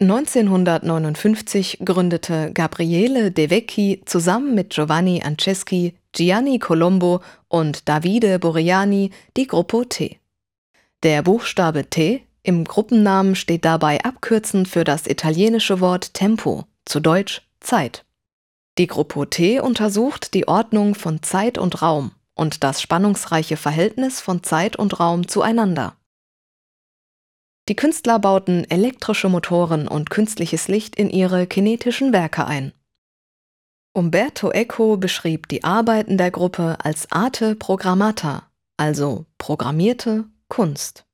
1959 gründete Gabriele De Vecchi zusammen mit Giovanni Anceschi, Gianni Colombo und Davide Boriani die Gruppo T. Der Buchstabe T im Gruppennamen steht dabei abkürzend für das italienische Wort Tempo, zu Deutsch Zeit. Die Gruppo T untersucht die Ordnung von Zeit und Raum und das spannungsreiche Verhältnis von Zeit und Raum zueinander. Die Künstler bauten elektrische Motoren und künstliches Licht in ihre kinetischen Werke ein. Umberto Eco beschrieb die Arbeiten der Gruppe als Arte Programmata, also programmierte Kunst